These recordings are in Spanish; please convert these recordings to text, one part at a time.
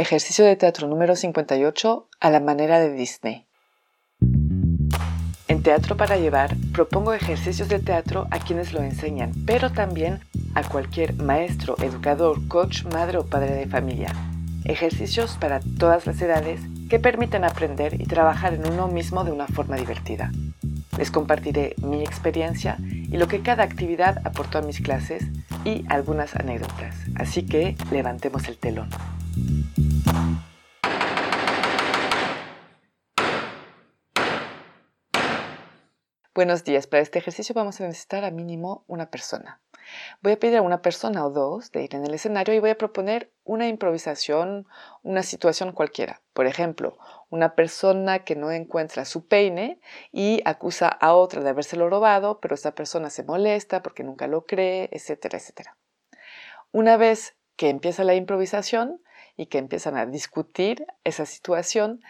Ejercicio de teatro número 58 a la manera de Disney. En Teatro para Llevar propongo ejercicios de teatro a quienes lo enseñan, pero también a cualquier maestro, educador, coach, madre o padre de familia. Ejercicios para todas las edades que permiten aprender y trabajar en uno mismo de una forma divertida. Les compartiré mi experiencia y lo que cada actividad aportó a mis clases y algunas anécdotas. Así que levantemos el telón. Buenos días. Para este ejercicio vamos a necesitar a mínimo una persona. Voy a pedir a una persona o dos de ir en el escenario y voy a proponer una improvisación, una situación cualquiera. Por ejemplo, una persona que no encuentra su peine y acusa a otra de habérselo robado, pero esta persona se molesta porque nunca lo cree, etcétera, etcétera. Una vez que empieza la improvisación y que empiezan a discutir esa situación,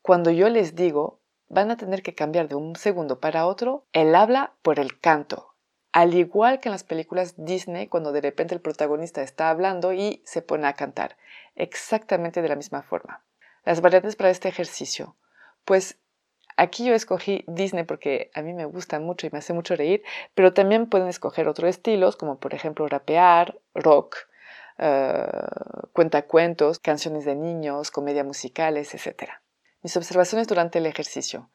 cuando yo les digo van a tener que cambiar de un segundo para otro el habla por el canto. Al igual que en las películas Disney, cuando de repente el protagonista está hablando y se pone a cantar. Exactamente de la misma forma. Las variantes para este ejercicio. Pues aquí yo escogí Disney porque a mí me gusta mucho y me hace mucho reír, pero también pueden escoger otros estilos, como por ejemplo rapear, rock, uh, cuentacuentos, canciones de niños, comedia musicales, etc. Mis observaciones durante el ejercicio.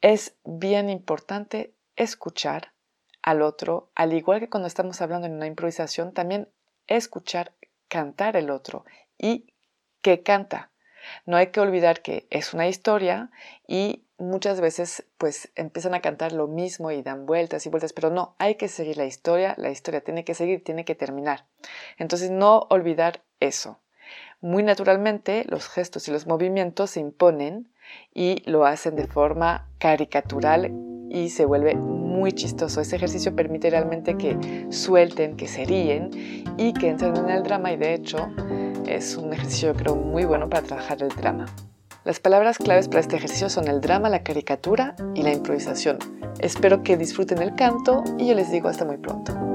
Es bien importante escuchar al otro, al igual que cuando estamos hablando en una improvisación, también escuchar cantar el otro y que canta. No hay que olvidar que es una historia y muchas veces pues empiezan a cantar lo mismo y dan vueltas y vueltas, pero no, hay que seguir la historia, la historia tiene que seguir, tiene que terminar. Entonces no olvidar eso. Muy naturalmente, los gestos y los movimientos se imponen y lo hacen de forma caricatural y se vuelve muy chistoso. Este ejercicio permite realmente que suelten, que se ríen y que entren en el drama y de hecho es un ejercicio creo muy bueno para trabajar el drama. Las palabras claves para este ejercicio son el drama, la caricatura y la improvisación. Espero que disfruten el canto y yo les digo hasta muy pronto.